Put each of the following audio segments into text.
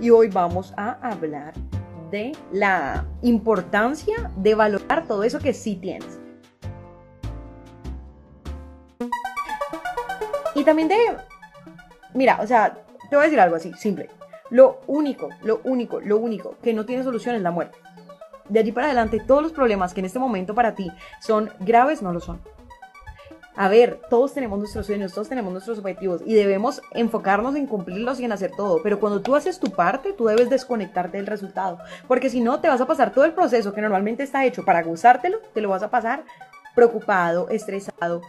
y hoy vamos a hablar de la importancia de valorar todo eso que sí tienes. Y también de, mira, o sea, te voy a decir algo así, simple. Lo único, lo único, lo único que no tiene solución es la muerte. De allí para adelante, todos los problemas que en este momento para ti son graves, no lo son a ver, todos tenemos nuestros sueños, todos tenemos nuestros objetivos y debemos enfocarnos en cumplirlos y en hacer todo. Pero cuando tú haces tu parte, tú debes desconectarte del resultado. Porque si no, te vas a pasar todo el proceso que normalmente está hecho para gozártelo, te lo vas a pasar preocupado, estresado.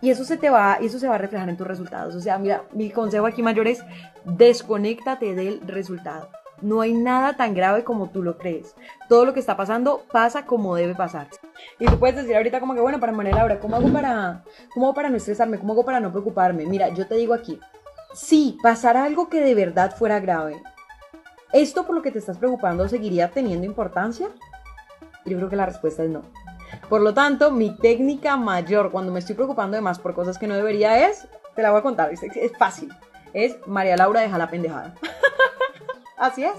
Y eso se te va, y eso se va a reflejar en tus resultados. O sea, mira, mi consejo aquí mayor es desconéctate del resultado. No hay nada tan grave como tú lo crees. Todo lo que está pasando pasa como debe pasar. Y tú puedes decir ahorita como que, bueno, para María Laura, ¿cómo hago para, cómo para no estresarme? ¿Cómo hago para no preocuparme? Mira, yo te digo aquí, si pasara algo que de verdad fuera grave, ¿esto por lo que te estás preocupando seguiría teniendo importancia? Yo creo que la respuesta es no. Por lo tanto, mi técnica mayor cuando me estoy preocupando de más por cosas que no debería es, te la voy a contar, es, es fácil, es María Laura deja la pendejada. Así es.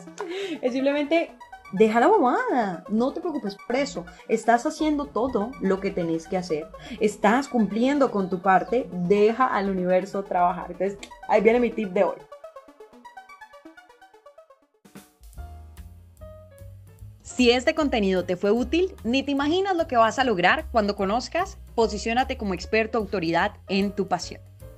Es simplemente deja la bobada. No te preocupes por eso. Estás haciendo todo lo que tenés que hacer. Estás cumpliendo con tu parte. Deja al universo trabajar. Entonces, ahí viene mi tip de hoy. Si este contenido te fue útil, ni te imaginas lo que vas a lograr cuando conozcas Posiciónate como experto autoridad en tu pasión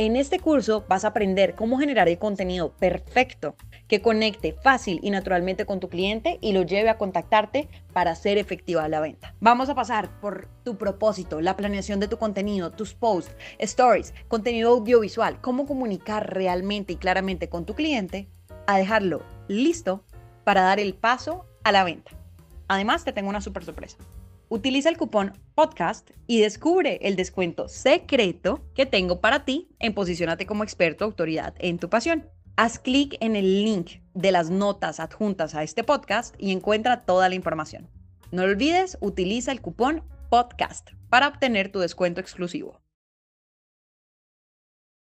En este curso vas a aprender cómo generar el contenido perfecto que conecte fácil y naturalmente con tu cliente y lo lleve a contactarte para hacer efectiva la venta. Vamos a pasar por tu propósito, la planeación de tu contenido, tus posts, stories, contenido audiovisual, cómo comunicar realmente y claramente con tu cliente, a dejarlo listo para dar el paso a la venta. Además, te tengo una super sorpresa. Utiliza el cupón podcast y descubre el descuento secreto que tengo para ti en Posicionate como experto autoridad en tu pasión. Haz clic en el link de las notas adjuntas a este podcast y encuentra toda la información. No olvides, utiliza el cupón podcast para obtener tu descuento exclusivo.